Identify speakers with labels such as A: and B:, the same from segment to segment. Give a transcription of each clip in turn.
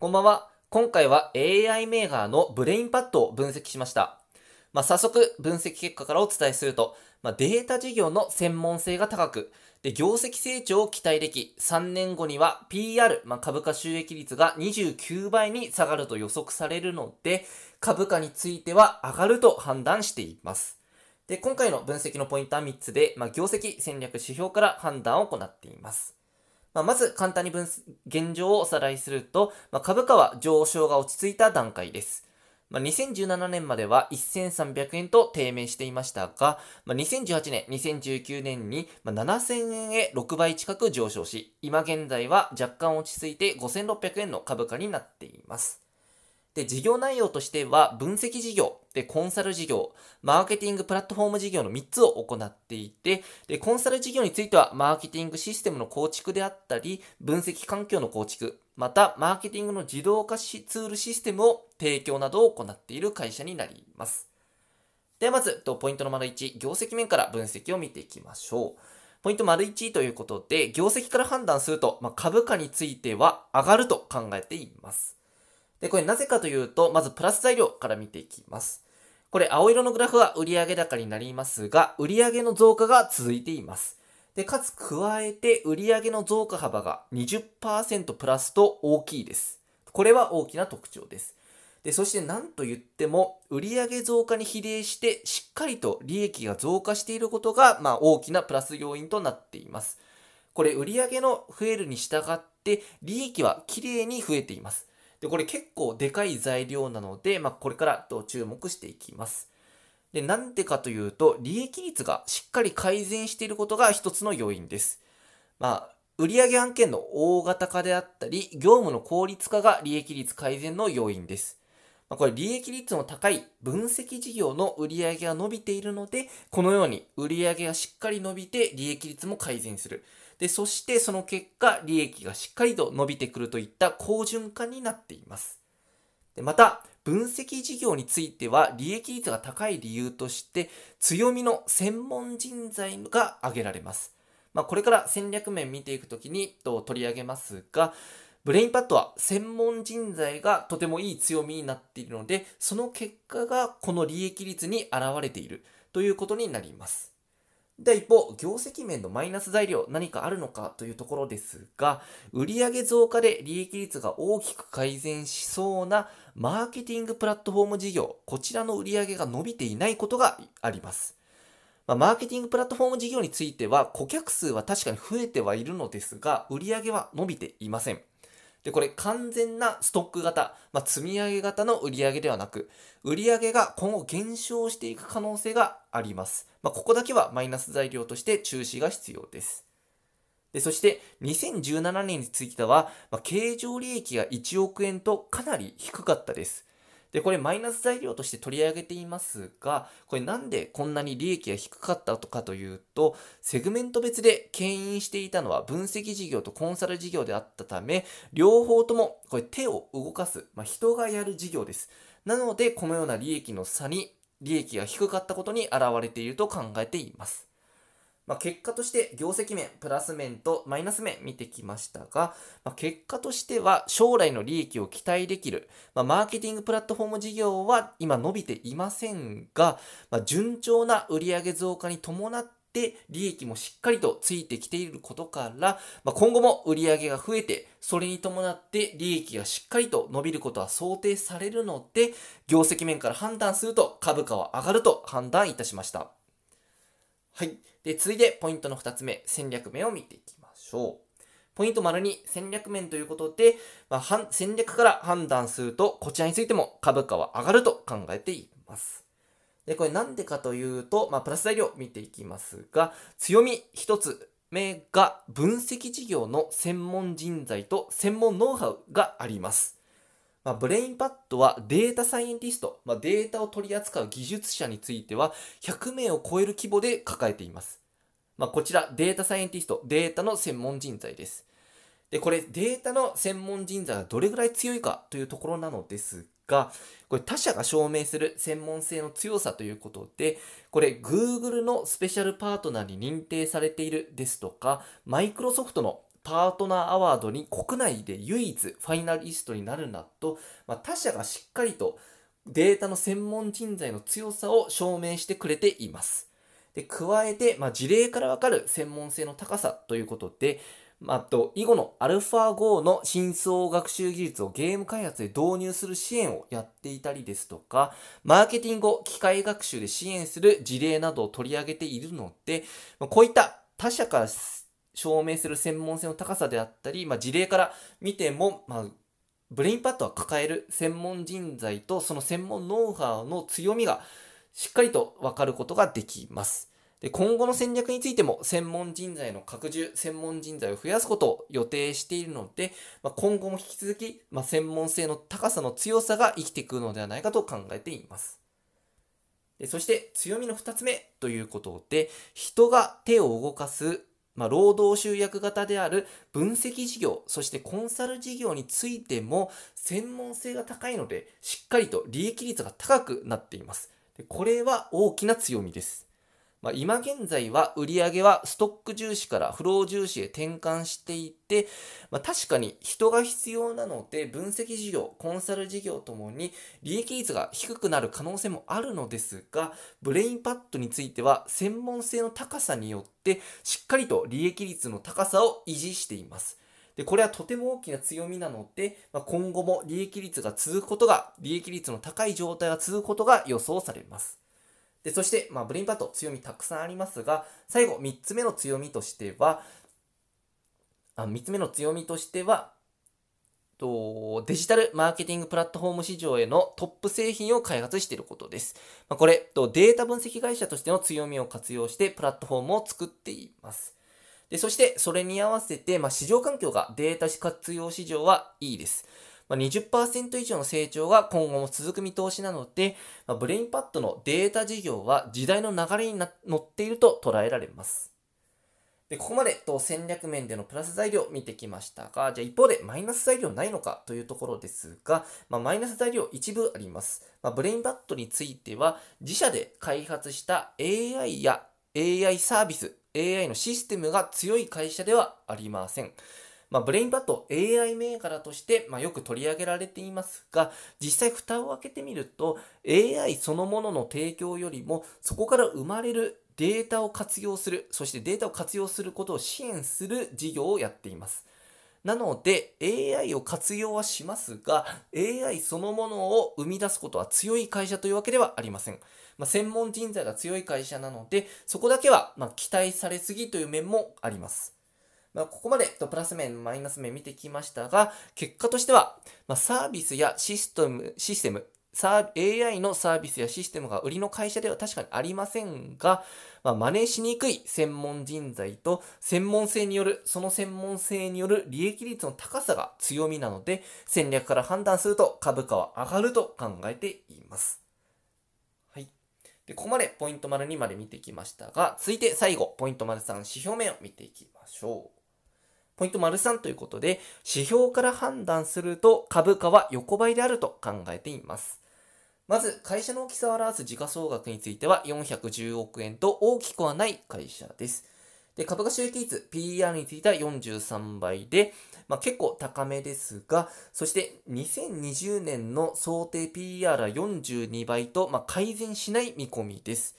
A: こんばんは。今回は AI メーカーのブレインパッドを分析しました。まあ、早速、分析結果からお伝えすると、まあ、データ事業の専門性が高く、で、業績成長を期待でき、3年後には PER、まあ、株価収益率が29倍に下がると予測されるので、株価については上がると判断しています。で、今回の分析のポイントは3つで、まあ、業績戦略指標から判断を行っています。まあ、まず簡単に分現状をおさらいすると、まあ、株価は上昇が落ち着いた段階です。まあ、2017年までは1300円と低迷していましたが、まあ、2018年、2019年に7000円へ6倍近く上昇し、今現在は若干落ち着いて5600円の株価になっています。で、事業内容としては、分析事業、で、コンサル事業、マーケティングプラットフォーム事業の3つを行っていて、で、コンサル事業については、マーケティングシステムの構築であったり、分析環境の構築、また、マーケティングの自動化しツールシステムを提供などを行っている会社になります。ではまず、ポイントの丸1、業績面から分析を見ていきましょう。ポイント丸1ということで、業績から判断すると、まあ、株価については上がると考えています。で、これなぜかというと、まずプラス材料から見ていきます。これ青色のグラフは売上高になりますが、売上の増加が続いています。で、かつ加えて売上の増加幅が20%プラスと大きいです。これは大きな特徴です。で、そして何と言っても、売上増加に比例してしっかりと利益が増加していることが、まあ大きなプラス要因となっています。これ売上の増えるに従って、利益はきれいに増えています。で、これ結構でかい材料なので、まあ、これからと注目していきます。で、なんでかというと、利益率がしっかり改善していることが一つの要因です。まあ、売上案件の大型化であったり、業務の効率化が利益率改善の要因です。まあ、これ利益率の高い分析事業の売上が伸びているので、このように売上がしっかり伸びて利益率も改善する。で、そしてその結果、利益がしっかりと伸びてくるといった好循環になっています。でまた、分析事業については利益率が高い理由として、強みの専門人材が挙げられます。まあ、これから戦略面見ていくときにと取り上げますが、ブレインパッドは専門人材がとてもいい強みになっているので、その結果がこの利益率に現れているということになります。で、一方、業績面のマイナス材料何かあるのかというところですが、売上増加で利益率が大きく改善しそうなマーケティングプラットフォーム事業、こちらの売上が伸びていないことがあります。ま、マーケティングプラットフォーム事業については、顧客数は確かに増えてはいるのですが、売上は伸びていません。で、これ完全なストック型、まあ、積み上げ型の売り上げではなく、売り上げが今後減少していく可能性があります。まあ、ここだけはマイナス材料として中止が必要です。でそして、2017年については、まあ、経常利益が1億円とかなり低かったです。で、これマイナス材料として取り上げていますが、これなんでこんなに利益が低かったかというと、セグメント別で牽引していたのは分析事業とコンサル事業であったため、両方ともこれ手を動かす、まあ、人がやる事業です。なので、このような利益の差に利益が低かったことに現れていると考えています。まあ、結果として業績面、プラス面とマイナス面見てきましたが、まあ、結果としては将来の利益を期待できる、まあ、マーケティングプラットフォーム事業は今伸びていませんが、ま、順調な売上増加に伴って利益もしっかりとついてきていることから、まあ、今後も売上が増えて、それに伴って利益がしっかりと伸びることは想定されるので、業績面から判断すると株価は上がると判断いたしました。はい。で、続いてポイントの2つ目、戦略面を見ていきましょう。ポイント丸2、戦略面ということで、まあ、戦略から判断すると、こちらについても株価は上がると考えています。で、これなんでかというと、まあ、プラス材料見ていきますが、強み1つ目が分析事業の専門人材と専門ノウハウがあります。まあ、ブレインパッドはデータサイエンティスト、まあ、データを取り扱う技術者については100名を超える規模で抱えています。まあ、こちらデータサイエンティスト、データの専門人材です。で、これデータの専門人材がどれぐらい強いかというところなのですが、これ他社が証明する専門性の強さということで、これ Google のスペシャルパートナーに認定されているですとか、Microsoft のパートナーアワードに国内で唯一ファイナリストになるなど、まあ、他社がしっかりとデータの専門人材の強さを証明してくれています。で加えて、まあ、事例からわかる専門性の高さということで、まあ、と、囲碁の AlphaGo の真相学習技術をゲーム開発で導入する支援をやっていたりですとか、マーケティングを機械学習で支援する事例などを取り上げているので、こういった他社から証明する専門性の高さであったり、まあ、事例から見ても、まあ、ブレインパッドは抱える専門人材とその専門ノウハウの強みがしっかりと分かることができます。で今後の戦略についても専門人材の拡充、専門人材を増やすことを予定しているので、まあ、今後も引き続き、まあ、専門性の高さの強さが生きてくるのではないかと考えています。でそして強みの2つ目ということで、人が手を動かす、まあ、労働集約型である分析事業、そしてコンサル事業についても専門性が高いので、しっかりと利益率が高くなっています。これは大きな強みです。まあ、今現在は売り上げはストック重視からフロー重視へ転換していて、まあ、確かに人が必要なので分析事業、コンサル事業ともに利益率が低くなる可能性もあるのですが、ブレインパッドについては専門性の高さによってしっかりと利益率の高さを維持しています。で、これはとても大きな強みなので、まあ、今後も利益率が続くことが、利益率の高い状態が続くことが予想されます。で、そして、まあ、ブレインパッド強みたくさんありますが、最後、3つ目の強みとしては、あ3つ目の強みとしては、とデジタルマーケティングプラットフォーム市場へのトップ製品を開発していることです。まあ、これと、データ分析会社としての強みを活用してプラットフォームを作っています。でそして、それに合わせて、まあ、市場環境がデータ活用市場はいいです。まあ、20%以上の成長が今後も続く見通しなので、まあ、ブレインパッドのデータ事業は時代の流れに乗っていると捉えられます。で、ここまでと戦略面でのプラス材料を見てきましたが、じゃあ一方でマイナス材料ないのかというところですが、まあ、マイナス材料一部あります。まあ、ブレインパッドについては、自社で開発した AI や AI サービス、AI のシステムが強い会社ではありません。まあ、ブレインパッド AI 銘柄として、まあ、よく取り上げられていますが、実際蓋を開けてみると、AI そのものの提供よりも、そこから生まれるデータを活用する、そしてデータを活用することを支援する事業をやっています。なので AI を活用はしますが AI そのものを生み出すことは強い会社というわけではありません。まあ、専門人材が強い会社なのでそこだけはま期待されすぎという面もあります。まあ、ここまでとプラス面、マイナス面見てきましたが、結果としては、まあ、サービスやシステム、システム、AI のサービスやシステムが売りの会社では確かにありませんが、まあ、真似しにくい専門人材と専門性による、その専門性による利益率の高さが強みなので、戦略から判断すると株価は上がると考えています。はい。で、ここまでポイント丸2まで見てきましたが、続いて最後、ポイント丸3指標面を見ていきましょう。ポイント丸3ということで、指標から判断すると株価は横ばいであると考えています。まず、会社の大きさを表す時価総額については410億円と大きくはない会社です。で、株価収益率、PER については43倍で、まあ、結構高めですが、そして2020年の想定 PER は42倍と、まあ、改善しない見込みです。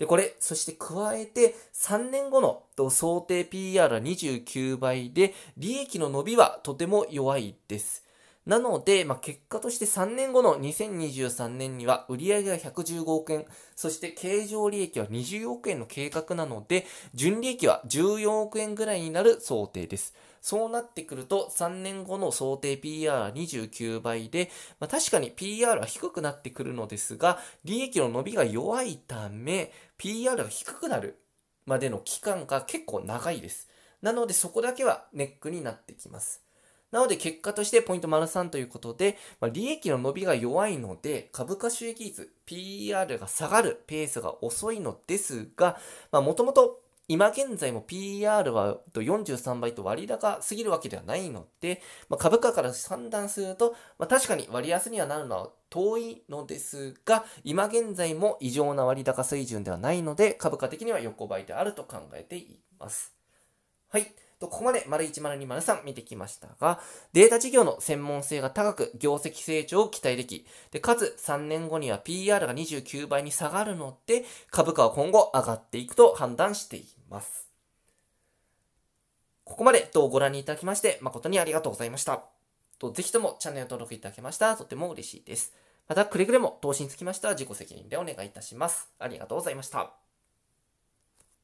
A: で、これ、そして加えて3年後の想定 PR は29倍で、利益の伸びはとても弱いです。なので、まあ、結果として3年後の2023年には売上が115億円、そして経常利益は20億円の計画なので、純利益は14億円ぐらいになる想定です。そうなってくると、3年後の想定 PR は29倍で、まあ、確かに PR は低くなってくるのですが、利益の伸びが弱いため、PR が低くなるまでの期間が結構長いです。なのでそこだけはネックになってきます。なので結果としてポイント丸3ということで、まあ、利益の伸びが弱いので株価収益率 PR が下がるペースが遅いのですが、もともと今現在も PR は43倍と割高すぎるわけではないので、まあ、株価から算段すると、まあ、確かに割安にはなるのは遠いのですが、今現在も異常な割高水準ではないので、株価的には横ばいであると考えています。はい。とここまで丸10203見てきましたが、データ事業の専門性が高く、業績成長を期待でき、でかつ3年後には PR が29倍に下がるので、株価は今後上がっていくと判断しています。ここまでとご覧いただきまして誠にありがとうございました。とぜひともチャンネル登録いただけましたらとても嬉しいです。また、くれぐれも投資につきましては自己責任でお願いいたします。ありがとうございました。